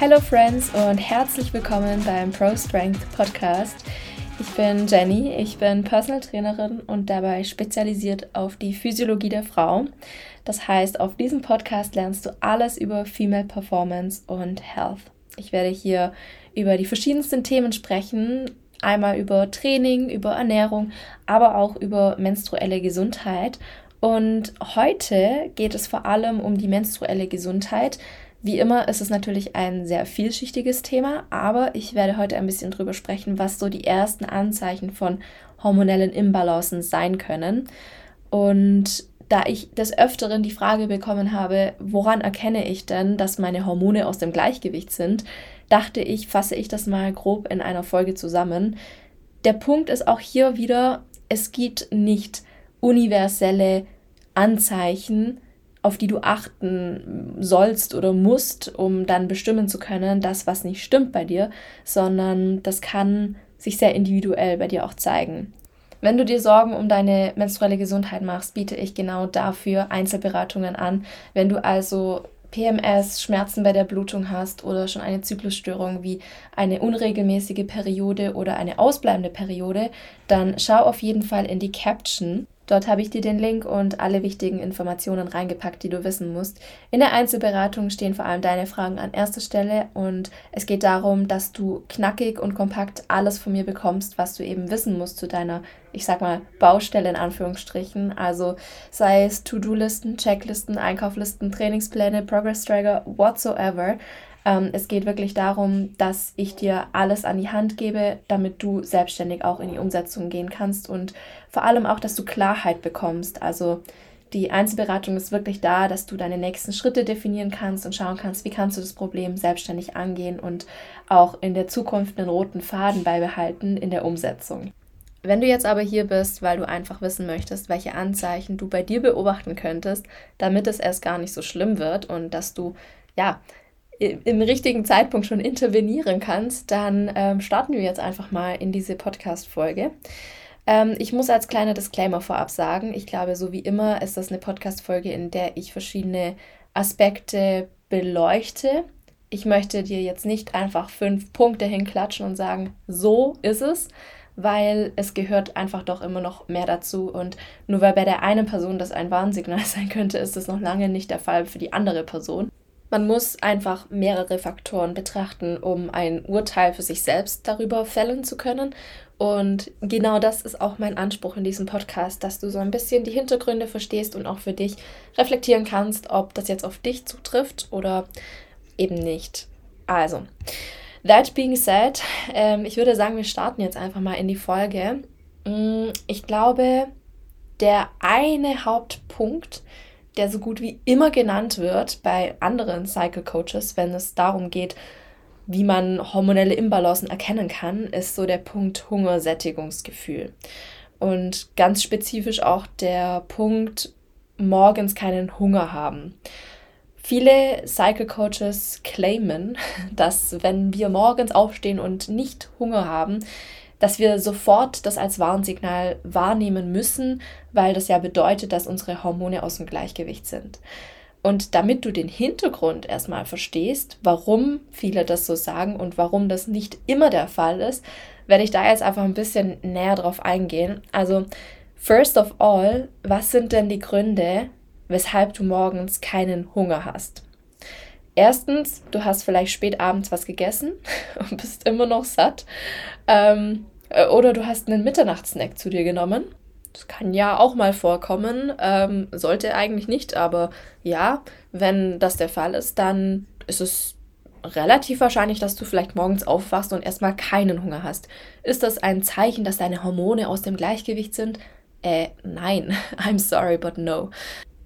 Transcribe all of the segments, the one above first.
Hello Friends und herzlich willkommen beim Pro Strength Podcast. Ich bin Jenny, ich bin Personal Trainerin und dabei spezialisiert auf die Physiologie der Frau. Das heißt, auf diesem Podcast lernst du alles über Female Performance und Health. Ich werde hier über die verschiedensten Themen sprechen, einmal über Training, über Ernährung, aber auch über menstruelle Gesundheit. Und heute geht es vor allem um die menstruelle Gesundheit, wie immer ist es natürlich ein sehr vielschichtiges Thema, aber ich werde heute ein bisschen drüber sprechen, was so die ersten Anzeichen von hormonellen Imbalancen sein können. Und da ich des Öfteren die Frage bekommen habe, woran erkenne ich denn, dass meine Hormone aus dem Gleichgewicht sind, dachte ich, fasse ich das mal grob in einer Folge zusammen. Der Punkt ist auch hier wieder, es gibt nicht universelle Anzeichen, auf die du achten sollst oder musst, um dann bestimmen zu können, das, was nicht stimmt bei dir, sondern das kann sich sehr individuell bei dir auch zeigen. Wenn du dir Sorgen um deine menstruelle Gesundheit machst, biete ich genau dafür Einzelberatungen an. Wenn du also PMS, Schmerzen bei der Blutung hast oder schon eine Zyklusstörung wie eine unregelmäßige Periode oder eine ausbleibende Periode, dann schau auf jeden Fall in die Caption. Dort habe ich dir den Link und alle wichtigen Informationen reingepackt, die du wissen musst. In der Einzelberatung stehen vor allem deine Fragen an erster Stelle und es geht darum, dass du knackig und kompakt alles von mir bekommst, was du eben wissen musst zu deiner, ich sag mal, Baustelle in Anführungsstrichen. Also sei es To-Do-Listen, Checklisten, Einkauflisten, Trainingspläne, Progress-Tracker, whatsoever. Ähm, es geht wirklich darum, dass ich dir alles an die Hand gebe, damit du selbstständig auch in die Umsetzung gehen kannst und vor allem auch, dass du Klarheit bekommst. Also die Einzelberatung ist wirklich da, dass du deine nächsten Schritte definieren kannst und schauen kannst, wie kannst du das Problem selbstständig angehen und auch in der Zukunft einen roten Faden beibehalten in der Umsetzung. Wenn du jetzt aber hier bist, weil du einfach wissen möchtest, welche Anzeichen du bei dir beobachten könntest, damit es erst gar nicht so schlimm wird und dass du ja im richtigen Zeitpunkt schon intervenieren kannst, dann ähm, starten wir jetzt einfach mal in diese Podcast-Folge. Ähm, ich muss als kleiner Disclaimer vorab sagen, ich glaube, so wie immer ist das eine Podcast-Folge, in der ich verschiedene Aspekte beleuchte. Ich möchte dir jetzt nicht einfach fünf Punkte hinklatschen und sagen, so ist es, weil es gehört einfach doch immer noch mehr dazu. Und nur weil bei der einen Person das ein Warnsignal sein könnte, ist das noch lange nicht der Fall für die andere Person. Man muss einfach mehrere Faktoren betrachten, um ein Urteil für sich selbst darüber fällen zu können. Und genau das ist auch mein Anspruch in diesem Podcast, dass du so ein bisschen die Hintergründe verstehst und auch für dich reflektieren kannst, ob das jetzt auf dich zutrifft oder eben nicht. Also, that being said, ähm, ich würde sagen, wir starten jetzt einfach mal in die Folge. Mm, ich glaube, der eine Hauptpunkt, der so gut wie immer genannt wird bei anderen Cycle Coaches, wenn es darum geht, wie man hormonelle Imbalancen erkennen kann, ist so der Punkt Hungersättigungsgefühl. Und ganz spezifisch auch der Punkt morgens keinen Hunger haben. Viele Cycle Coaches claimen, dass wenn wir morgens aufstehen und nicht Hunger haben, dass wir sofort das als Warnsignal wahrnehmen müssen, weil das ja bedeutet, dass unsere Hormone aus dem Gleichgewicht sind. Und damit du den Hintergrund erstmal verstehst, warum viele das so sagen und warum das nicht immer der Fall ist, werde ich da jetzt einfach ein bisschen näher drauf eingehen. Also, first of all, was sind denn die Gründe, weshalb du morgens keinen Hunger hast? Erstens, du hast vielleicht spät abends was gegessen und bist immer noch satt. Ähm, äh, oder du hast einen Mitternachtssnack zu dir genommen. Das kann ja auch mal vorkommen. Ähm, sollte eigentlich nicht, aber ja, wenn das der Fall ist, dann ist es relativ wahrscheinlich, dass du vielleicht morgens aufwachst und erstmal keinen Hunger hast. Ist das ein Zeichen, dass deine Hormone aus dem Gleichgewicht sind? Äh, nein. I'm sorry, but no.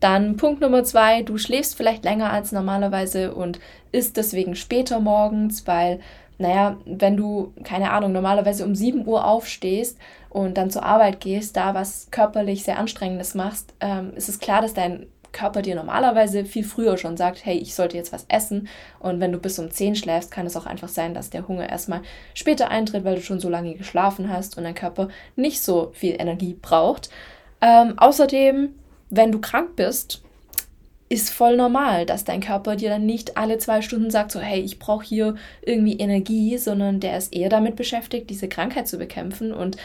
Dann Punkt Nummer zwei, du schläfst vielleicht länger als normalerweise und isst deswegen später morgens, weil naja, wenn du, keine Ahnung, normalerweise um 7 Uhr aufstehst und dann zur Arbeit gehst, da was körperlich sehr anstrengendes machst, ähm, ist es klar, dass dein Körper dir normalerweise viel früher schon sagt, hey, ich sollte jetzt was essen. Und wenn du bis um 10 schläfst, kann es auch einfach sein, dass der Hunger erstmal später eintritt, weil du schon so lange geschlafen hast und dein Körper nicht so viel Energie braucht. Ähm, außerdem, wenn du krank bist, ist voll normal, dass dein Körper dir dann nicht alle zwei Stunden sagt, so hey, ich brauche hier irgendwie Energie, sondern der ist eher damit beschäftigt, diese Krankheit zu bekämpfen. Und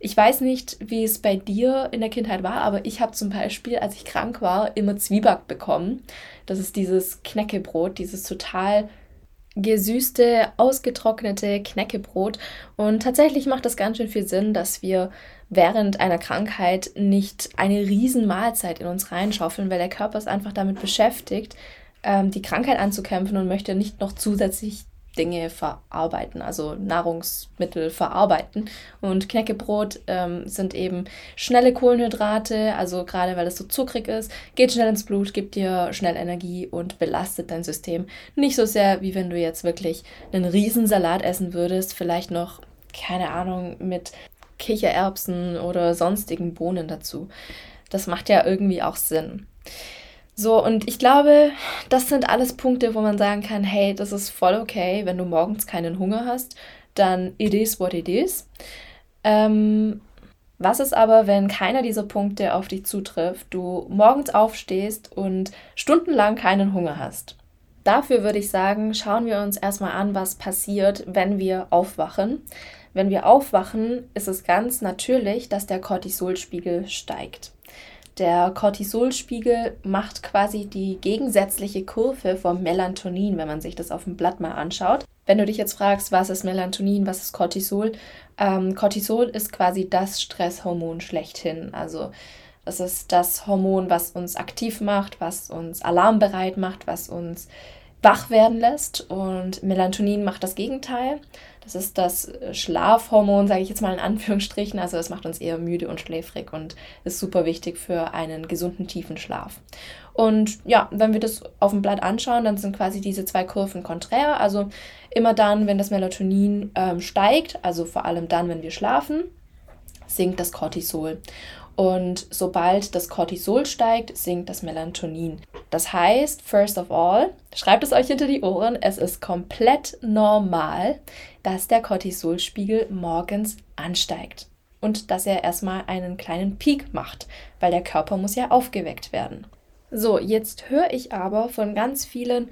ich weiß nicht, wie es bei dir in der Kindheit war, aber ich habe zum Beispiel, als ich krank war, immer Zwieback bekommen. Das ist dieses Knäckebrot, dieses total gesüßte, ausgetrocknete Knäckebrot. Und tatsächlich macht das ganz schön viel Sinn, dass wir während einer Krankheit nicht eine riesen Mahlzeit in uns reinschaufeln, weil der Körper ist einfach damit beschäftigt, ähm, die Krankheit anzukämpfen und möchte nicht noch zusätzlich Dinge verarbeiten, also Nahrungsmittel verarbeiten. Und Knäckebrot ähm, sind eben schnelle Kohlenhydrate, also gerade weil es so zuckrig ist, geht schnell ins Blut, gibt dir schnell Energie und belastet dein System nicht so sehr, wie wenn du jetzt wirklich einen Riesensalat essen würdest, vielleicht noch, keine Ahnung, mit Kichererbsen oder sonstigen Bohnen dazu. Das macht ja irgendwie auch Sinn. So, und ich glaube, das sind alles Punkte, wo man sagen kann, hey, das ist voll okay, wenn du morgens keinen Hunger hast, dann it is what it is. Ähm, was ist aber, wenn keiner dieser Punkte auf dich zutrifft, du morgens aufstehst und stundenlang keinen Hunger hast? Dafür würde ich sagen, schauen wir uns erstmal an, was passiert, wenn wir aufwachen. Wenn wir aufwachen, ist es ganz natürlich, dass der Cortisolspiegel steigt. Der Cortisolspiegel macht quasi die gegensätzliche Kurve vom Melatonin, wenn man sich das auf dem Blatt mal anschaut. Wenn du dich jetzt fragst, was ist Melatonin, was ist Cortisol? Ähm, Cortisol ist quasi das Stresshormon schlechthin. Also das ist das Hormon, was uns aktiv macht, was uns alarmbereit macht, was uns wach werden lässt. Und Melatonin macht das Gegenteil. Das ist das äh, Schlafhormon, sage ich jetzt mal in Anführungsstrichen. Also es macht uns eher müde und schläfrig und ist super wichtig für einen gesunden, tiefen Schlaf. Und ja, wenn wir das auf dem Blatt anschauen, dann sind quasi diese zwei Kurven konträr. Also immer dann, wenn das Melatonin ähm, steigt, also vor allem dann, wenn wir schlafen, sinkt das Cortisol. Und sobald das Cortisol steigt, sinkt das Melatonin. Das heißt, first of all, schreibt es euch hinter die Ohren, es ist komplett normal, dass der Cortisolspiegel morgens ansteigt und dass er erstmal einen kleinen Peak macht, weil der Körper muss ja aufgeweckt werden. So, jetzt höre ich aber von ganz vielen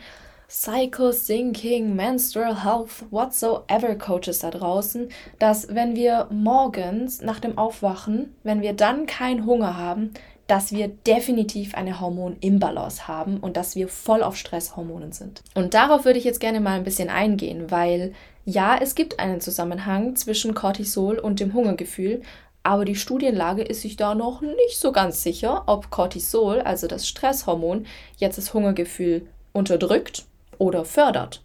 Cycle Thinking, Menstrual Health, whatsoever Coaches da draußen, dass wenn wir morgens nach dem Aufwachen, wenn wir dann keinen Hunger haben, dass wir definitiv eine Hormonimbalance haben und dass wir voll auf Stresshormonen sind. Und darauf würde ich jetzt gerne mal ein bisschen eingehen, weil ja, es gibt einen Zusammenhang zwischen Cortisol und dem Hungergefühl, aber die Studienlage ist sich da noch nicht so ganz sicher, ob Cortisol, also das Stresshormon, jetzt das Hungergefühl unterdrückt oder fördert.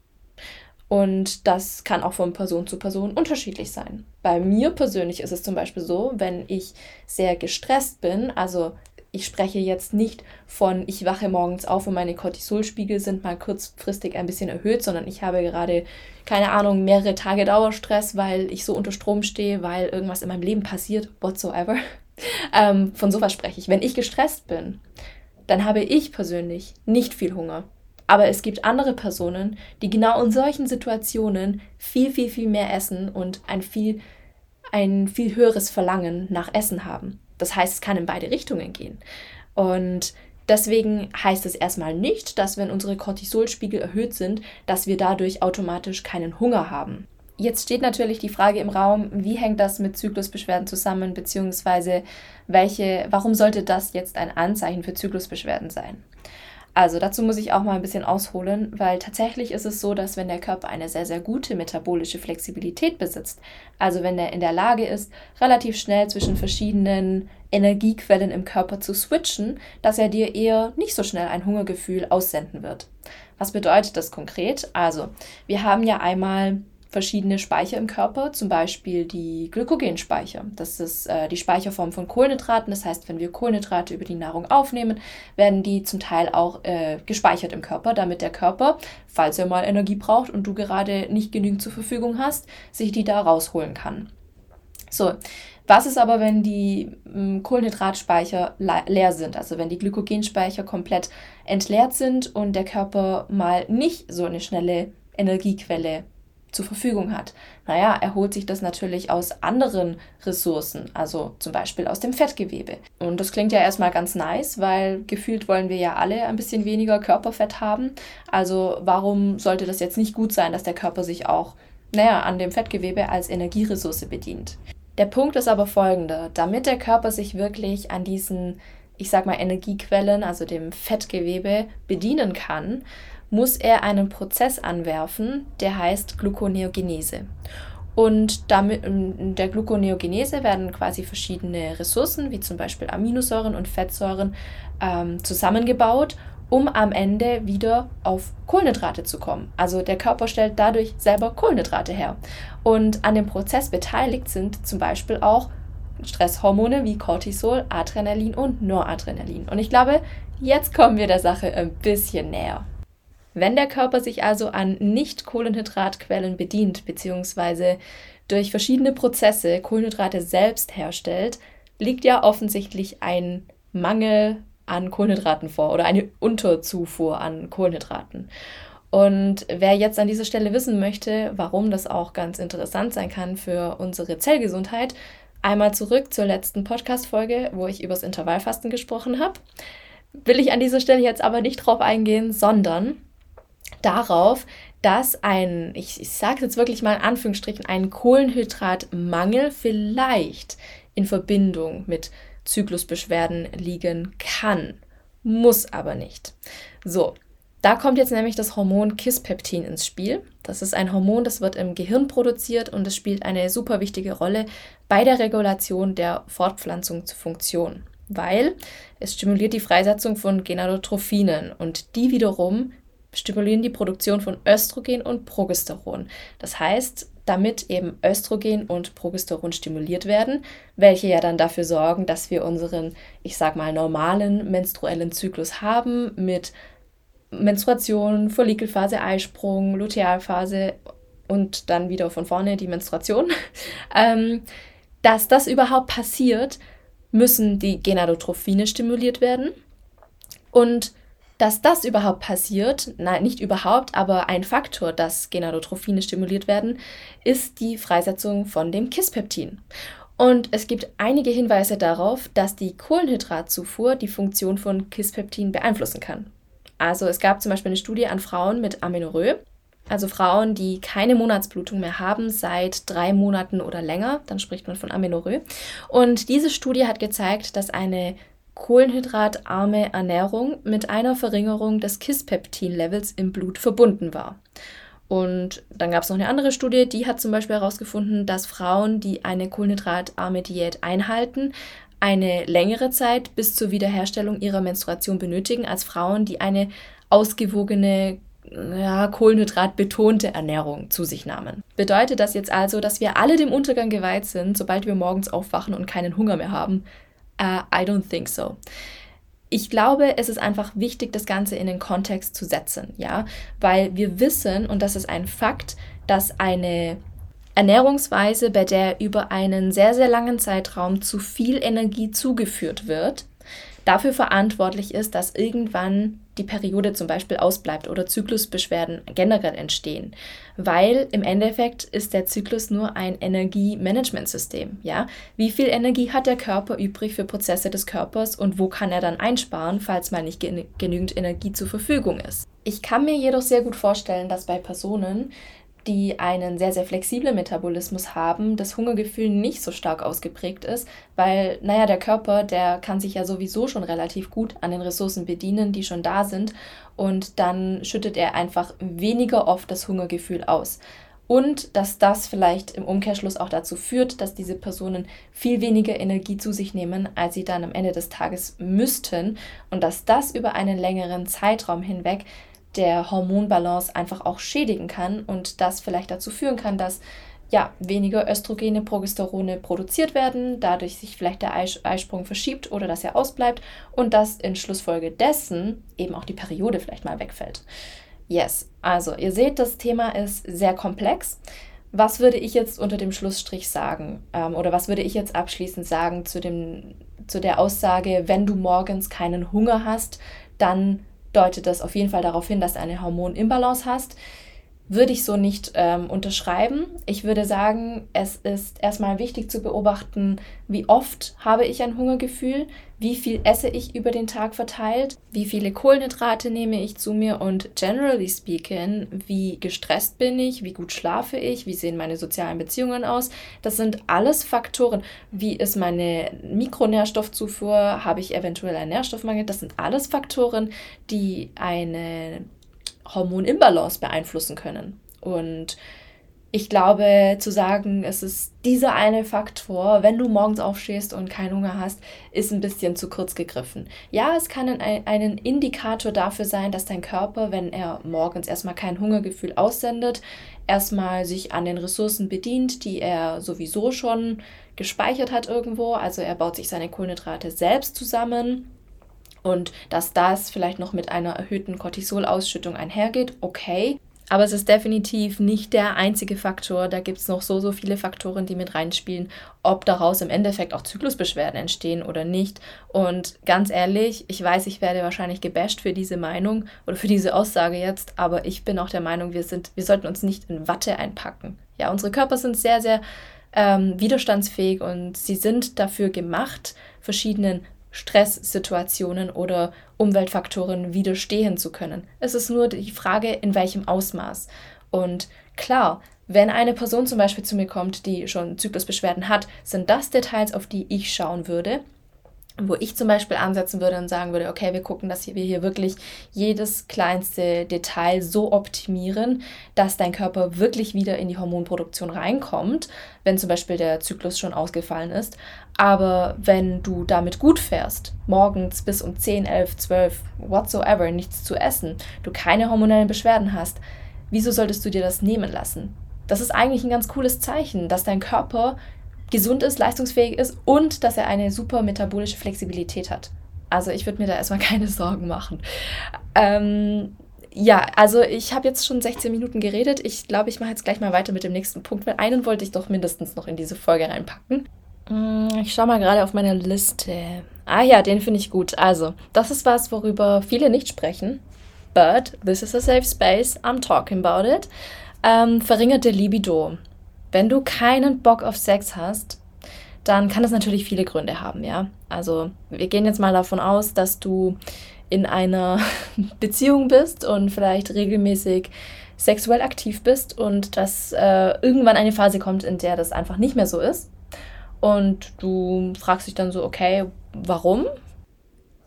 Und das kann auch von Person zu Person unterschiedlich sein. Bei mir persönlich ist es zum Beispiel so, wenn ich sehr gestresst bin, also ich spreche jetzt nicht von, ich wache morgens auf und meine Cortisolspiegel sind mal kurzfristig ein bisschen erhöht, sondern ich habe gerade, keine Ahnung, mehrere Tage Dauerstress, weil ich so unter Strom stehe, weil irgendwas in meinem Leben passiert, whatsoever. Ähm, von sowas spreche ich. Wenn ich gestresst bin, dann habe ich persönlich nicht viel Hunger. Aber es gibt andere Personen, die genau in solchen Situationen viel, viel, viel mehr essen und ein viel, ein viel höheres Verlangen nach Essen haben. Das heißt, es kann in beide Richtungen gehen. Und deswegen heißt es erstmal nicht, dass wenn unsere Cortisolspiegel erhöht sind, dass wir dadurch automatisch keinen Hunger haben. Jetzt steht natürlich die Frage im Raum, wie hängt das mit Zyklusbeschwerden zusammen, beziehungsweise welche, warum sollte das jetzt ein Anzeichen für Zyklusbeschwerden sein? Also dazu muss ich auch mal ein bisschen ausholen, weil tatsächlich ist es so, dass wenn der Körper eine sehr, sehr gute metabolische Flexibilität besitzt, also wenn er in der Lage ist, relativ schnell zwischen verschiedenen Energiequellen im Körper zu switchen, dass er dir eher nicht so schnell ein Hungergefühl aussenden wird. Was bedeutet das konkret? Also, wir haben ja einmal verschiedene Speicher im Körper, zum Beispiel die Glykogenspeicher. Das ist äh, die Speicherform von Kohlenhydraten. Das heißt, wenn wir Kohlenhydrate über die Nahrung aufnehmen, werden die zum Teil auch äh, gespeichert im Körper, damit der Körper, falls er mal Energie braucht und du gerade nicht genügend zur Verfügung hast, sich die da rausholen kann. So, was ist aber, wenn die ähm, Kohlenhydratspeicher leer sind, also wenn die Glykogenspeicher komplett entleert sind und der Körper mal nicht so eine schnelle Energiequelle zur Verfügung hat. Naja, er holt sich das natürlich aus anderen Ressourcen, also zum Beispiel aus dem Fettgewebe. Und das klingt ja erstmal ganz nice, weil gefühlt wollen wir ja alle ein bisschen weniger Körperfett haben. Also warum sollte das jetzt nicht gut sein, dass der Körper sich auch, naja, an dem Fettgewebe als Energieressource bedient? Der Punkt ist aber folgender. Damit der Körper sich wirklich an diesen, ich sag mal, Energiequellen, also dem Fettgewebe, bedienen kann, muss er einen Prozess anwerfen, der heißt Gluconeogenese. Und damit, in der Gluconeogenese werden quasi verschiedene Ressourcen, wie zum Beispiel Aminosäuren und Fettsäuren, ähm, zusammengebaut, um am Ende wieder auf Kohlenhydrate zu kommen. Also der Körper stellt dadurch selber Kohlenhydrate her. Und an dem Prozess beteiligt sind zum Beispiel auch Stresshormone wie Cortisol, Adrenalin und Noradrenalin. Und ich glaube, jetzt kommen wir der Sache ein bisschen näher. Wenn der Körper sich also an Nicht-Kohlenhydratquellen bedient bzw. durch verschiedene Prozesse Kohlenhydrate selbst herstellt, liegt ja offensichtlich ein Mangel an Kohlenhydraten vor oder eine Unterzufuhr an Kohlenhydraten. Und wer jetzt an dieser Stelle wissen möchte, warum das auch ganz interessant sein kann für unsere Zellgesundheit, einmal zurück zur letzten Podcast-Folge, wo ich über das Intervallfasten gesprochen habe. Will ich an dieser Stelle jetzt aber nicht drauf eingehen, sondern darauf, dass ein, ich, ich sage jetzt wirklich mal in Anführungsstrichen, ein Kohlenhydratmangel vielleicht in Verbindung mit Zyklusbeschwerden liegen kann. Muss aber nicht. So, da kommt jetzt nämlich das Hormon Kispeptin ins Spiel. Das ist ein Hormon, das wird im Gehirn produziert und es spielt eine super wichtige Rolle bei der Regulation der Fortpflanzungsfunktion, weil es stimuliert die Freisetzung von Genadotrophinen und die wiederum stimulieren die Produktion von Östrogen und Progesteron. Das heißt, damit eben Östrogen und Progesteron stimuliert werden, welche ja dann dafür sorgen, dass wir unseren, ich sag mal, normalen menstruellen Zyklus haben mit Menstruation, Follikelphase, Eisprung, Lutealphase und dann wieder von vorne die Menstruation. ähm, dass das überhaupt passiert, müssen die Genadotrophine stimuliert werden. Und dass das überhaupt passiert, nein, nicht überhaupt, aber ein Faktor, dass Genadotrophine stimuliert werden, ist die Freisetzung von dem Kispeptin. Und es gibt einige Hinweise darauf, dass die Kohlenhydratzufuhr die Funktion von Kispeptin beeinflussen kann. Also es gab zum Beispiel eine Studie an Frauen mit Amenorrhoe, also Frauen, die keine Monatsblutung mehr haben seit drei Monaten oder länger, dann spricht man von Amenorrhoe. Und diese Studie hat gezeigt, dass eine kohlenhydratarme Ernährung mit einer Verringerung des Kispeptin-Levels im Blut verbunden war. Und dann gab es noch eine andere Studie, die hat zum Beispiel herausgefunden, dass Frauen, die eine kohlenhydratarme Diät einhalten, eine längere Zeit bis zur Wiederherstellung ihrer Menstruation benötigen als Frauen, die eine ausgewogene, ja, kohlenhydratbetonte Ernährung zu sich nahmen. Bedeutet das jetzt also, dass wir alle dem Untergang geweiht sind, sobald wir morgens aufwachen und keinen Hunger mehr haben? Uh, I don't think so. Ich glaube, es ist einfach wichtig, das Ganze in den Kontext zu setzen, ja, weil wir wissen, und das ist ein Fakt, dass eine Ernährungsweise, bei der über einen sehr, sehr langen Zeitraum zu viel Energie zugeführt wird, dafür verantwortlich ist, dass irgendwann die Periode zum Beispiel ausbleibt oder Zyklusbeschwerden generell entstehen. Weil im Endeffekt ist der Zyklus nur ein Energiemanagementsystem. Ja? Wie viel Energie hat der Körper übrig für Prozesse des Körpers und wo kann er dann einsparen, falls mal nicht genügend Energie zur Verfügung ist? Ich kann mir jedoch sehr gut vorstellen, dass bei Personen, die einen sehr, sehr flexiblen Metabolismus haben, das Hungergefühl nicht so stark ausgeprägt ist, weil, naja, der Körper, der kann sich ja sowieso schon relativ gut an den Ressourcen bedienen, die schon da sind, und dann schüttet er einfach weniger oft das Hungergefühl aus. Und dass das vielleicht im Umkehrschluss auch dazu führt, dass diese Personen viel weniger Energie zu sich nehmen, als sie dann am Ende des Tages müssten. Und dass das über einen längeren Zeitraum hinweg der Hormonbalance einfach auch schädigen kann und das vielleicht dazu führen kann, dass ja, weniger Östrogene, Progesterone produziert werden, dadurch sich vielleicht der Eisprung verschiebt oder dass er ausbleibt und dass in Schlussfolge dessen eben auch die Periode vielleicht mal wegfällt. Yes, also ihr seht, das Thema ist sehr komplex. Was würde ich jetzt unter dem Schlussstrich sagen? Ähm, oder was würde ich jetzt abschließend sagen zu, dem, zu der Aussage, wenn du morgens keinen Hunger hast, dann deutet das auf jeden Fall darauf hin, dass du eine Hormonimbalance hast. Würde ich so nicht ähm, unterschreiben. Ich würde sagen, es ist erstmal wichtig zu beobachten, wie oft habe ich ein Hungergefühl, wie viel esse ich über den Tag verteilt, wie viele Kohlenhydrate nehme ich zu mir und generally speaking, wie gestresst bin ich, wie gut schlafe ich, wie sehen meine sozialen Beziehungen aus. Das sind alles Faktoren. Wie ist meine Mikronährstoffzufuhr? Habe ich eventuell einen Nährstoffmangel? Das sind alles Faktoren, die eine Hormonimbalance beeinflussen können. Und ich glaube, zu sagen, es ist dieser eine Faktor, wenn du morgens aufstehst und keinen Hunger hast, ist ein bisschen zu kurz gegriffen. Ja, es kann ein, ein Indikator dafür sein, dass dein Körper, wenn er morgens erstmal kein Hungergefühl aussendet, erstmal sich an den Ressourcen bedient, die er sowieso schon gespeichert hat irgendwo. Also er baut sich seine Kohlenhydrate selbst zusammen und dass das vielleicht noch mit einer erhöhten Cortisolausschüttung einhergeht, okay. Aber es ist definitiv nicht der einzige Faktor. Da gibt es noch so, so viele Faktoren, die mit reinspielen, ob daraus im Endeffekt auch Zyklusbeschwerden entstehen oder nicht. Und ganz ehrlich, ich weiß, ich werde wahrscheinlich gebasht für diese Meinung oder für diese Aussage jetzt, aber ich bin auch der Meinung, wir, sind, wir sollten uns nicht in Watte einpacken. Ja, unsere Körper sind sehr, sehr ähm, widerstandsfähig und sie sind dafür gemacht, verschiedenen Stresssituationen oder Umweltfaktoren widerstehen zu können. Es ist nur die Frage, in welchem Ausmaß. Und klar, wenn eine Person zum Beispiel zu mir kommt, die schon Zyklusbeschwerden hat, sind das Details, auf die ich schauen würde wo ich zum Beispiel ansetzen würde und sagen würde, okay, wir gucken, dass wir hier wirklich jedes kleinste Detail so optimieren, dass dein Körper wirklich wieder in die Hormonproduktion reinkommt, wenn zum Beispiel der Zyklus schon ausgefallen ist. Aber wenn du damit gut fährst, morgens bis um 10, 11, 12, whatsoever, nichts zu essen, du keine hormonellen Beschwerden hast, wieso solltest du dir das nehmen lassen? Das ist eigentlich ein ganz cooles Zeichen, dass dein Körper gesund ist, leistungsfähig ist und dass er eine super metabolische Flexibilität hat. Also ich würde mir da erstmal keine Sorgen machen. Ähm, ja, also ich habe jetzt schon 16 Minuten geredet. Ich glaube, ich mache jetzt gleich mal weiter mit dem nächsten Punkt, weil einen wollte ich doch mindestens noch in diese Folge reinpacken. Mm, ich schaue mal gerade auf meine Liste. Ah ja, den finde ich gut. Also, das ist was, worüber viele nicht sprechen. But this is a safe space. I'm talking about it. Ähm, verringerte Libido. Wenn du keinen Bock auf Sex hast, dann kann das natürlich viele Gründe haben, ja. Also wir gehen jetzt mal davon aus, dass du in einer Beziehung bist und vielleicht regelmäßig sexuell aktiv bist und dass äh, irgendwann eine Phase kommt, in der das einfach nicht mehr so ist. Und du fragst dich dann so, okay, warum?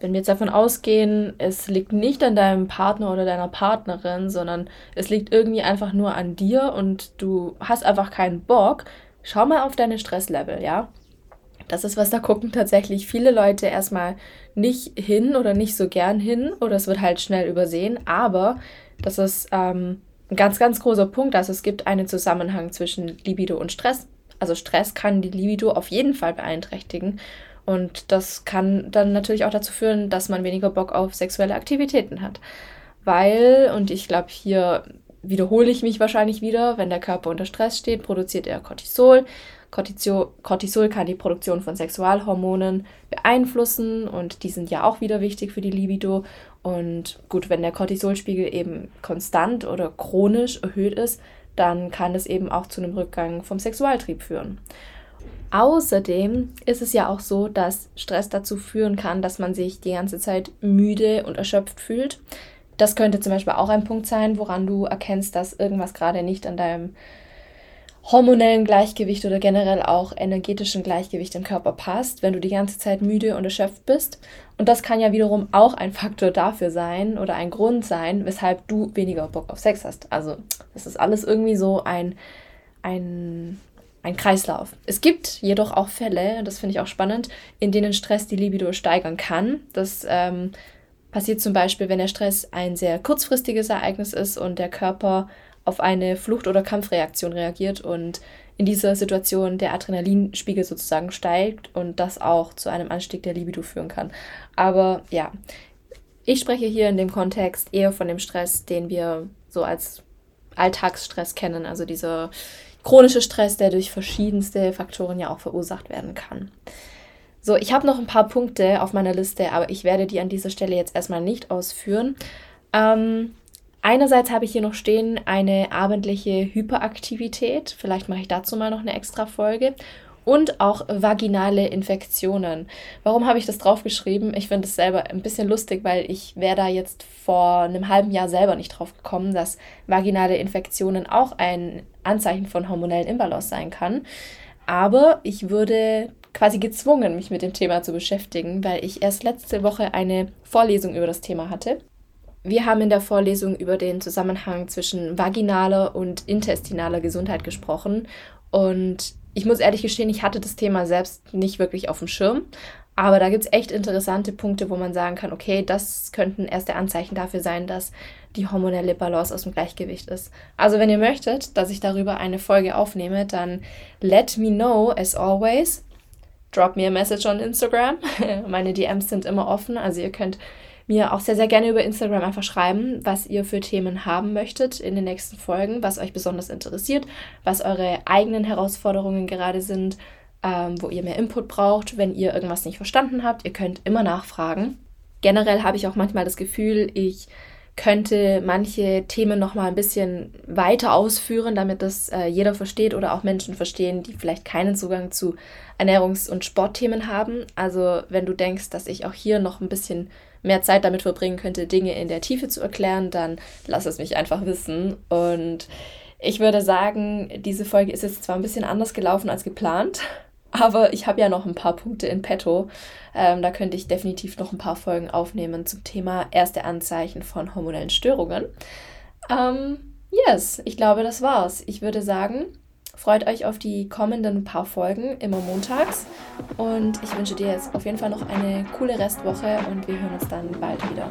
Wenn wir jetzt davon ausgehen, es liegt nicht an deinem Partner oder deiner Partnerin, sondern es liegt irgendwie einfach nur an dir und du hast einfach keinen Bock, schau mal auf deine Stresslevel, ja? Das ist was, da gucken tatsächlich viele Leute erstmal nicht hin oder nicht so gern hin oder es wird halt schnell übersehen, aber das ist ähm, ein ganz, ganz großer Punkt. Also es gibt einen Zusammenhang zwischen Libido und Stress. Also Stress kann die Libido auf jeden Fall beeinträchtigen und das kann dann natürlich auch dazu führen, dass man weniger Bock auf sexuelle Aktivitäten hat. Weil, und ich glaube, hier wiederhole ich mich wahrscheinlich wieder, wenn der Körper unter Stress steht, produziert er Cortisol. Cortisol, kann die Produktion von Sexualhormonen beeinflussen und die sind ja auch wieder wichtig für die Libido. Und gut, wenn der Cortisolspiegel eben konstant oder chronisch erhöht ist, dann kann es eben auch zu einem Rückgang vom Sexualtrieb führen. Außerdem ist es ja auch so, dass Stress dazu führen kann, dass man sich die ganze Zeit müde und erschöpft fühlt. Das könnte zum Beispiel auch ein Punkt sein, woran du erkennst, dass irgendwas gerade nicht an deinem hormonellen Gleichgewicht oder generell auch energetischen Gleichgewicht im Körper passt, wenn du die ganze Zeit müde und erschöpft bist. Und das kann ja wiederum auch ein Faktor dafür sein oder ein Grund sein, weshalb du weniger Bock auf Sex hast. Also das ist alles irgendwie so ein, ein ein Kreislauf. Es gibt jedoch auch Fälle, das finde ich auch spannend, in denen Stress die Libido steigern kann. Das ähm, passiert zum Beispiel, wenn der Stress ein sehr kurzfristiges Ereignis ist und der Körper auf eine Flucht- oder Kampfreaktion reagiert und in dieser Situation der Adrenalinspiegel sozusagen steigt und das auch zu einem Anstieg der Libido führen kann. Aber ja, ich spreche hier in dem Kontext eher von dem Stress, den wir so als Alltagsstress kennen, also dieser chronische Stress, der durch verschiedenste Faktoren ja auch verursacht werden kann. So, ich habe noch ein paar Punkte auf meiner Liste, aber ich werde die an dieser Stelle jetzt erstmal nicht ausführen. Ähm, Einerseits habe ich hier noch stehen eine abendliche Hyperaktivität. Vielleicht mache ich dazu mal noch eine extra Folge und auch vaginale Infektionen. Warum habe ich das draufgeschrieben? Ich finde es selber ein bisschen lustig, weil ich wäre da jetzt vor einem halben Jahr selber nicht drauf gekommen, dass vaginale Infektionen auch ein Anzeichen von hormonellen Imbalance sein kann. Aber ich würde quasi gezwungen, mich mit dem Thema zu beschäftigen, weil ich erst letzte Woche eine Vorlesung über das Thema hatte. Wir haben in der Vorlesung über den Zusammenhang zwischen vaginaler und intestinaler Gesundheit gesprochen und ich muss ehrlich gestehen, ich hatte das Thema selbst nicht wirklich auf dem Schirm. Aber da gibt es echt interessante Punkte, wo man sagen kann, okay, das könnten erste Anzeichen dafür sein, dass die hormonelle Balance aus dem Gleichgewicht ist. Also wenn ihr möchtet, dass ich darüber eine Folge aufnehme, dann let me know as always. Drop me a message on Instagram. Meine DMs sind immer offen, also ihr könnt mir auch sehr, sehr gerne über Instagram einfach schreiben, was ihr für Themen haben möchtet in den nächsten Folgen, was euch besonders interessiert, was eure eigenen Herausforderungen gerade sind, ähm, wo ihr mehr Input braucht. Wenn ihr irgendwas nicht verstanden habt, ihr könnt immer nachfragen. Generell habe ich auch manchmal das Gefühl, ich könnte manche Themen noch mal ein bisschen weiter ausführen, damit das äh, jeder versteht oder auch Menschen verstehen, die vielleicht keinen Zugang zu Ernährungs- und Sportthemen haben. Also wenn du denkst, dass ich auch hier noch ein bisschen mehr Zeit damit verbringen könnte, Dinge in der Tiefe zu erklären, dann lass es mich einfach wissen. Und ich würde sagen, diese Folge ist jetzt zwar ein bisschen anders gelaufen als geplant, aber ich habe ja noch ein paar Punkte in petto. Ähm, da könnte ich definitiv noch ein paar Folgen aufnehmen zum Thema erste Anzeichen von hormonellen Störungen. Ähm, yes, ich glaube, das war's. Ich würde sagen, Freut euch auf die kommenden paar Folgen, immer montags. Und ich wünsche dir jetzt auf jeden Fall noch eine coole Restwoche und wir hören uns dann bald wieder.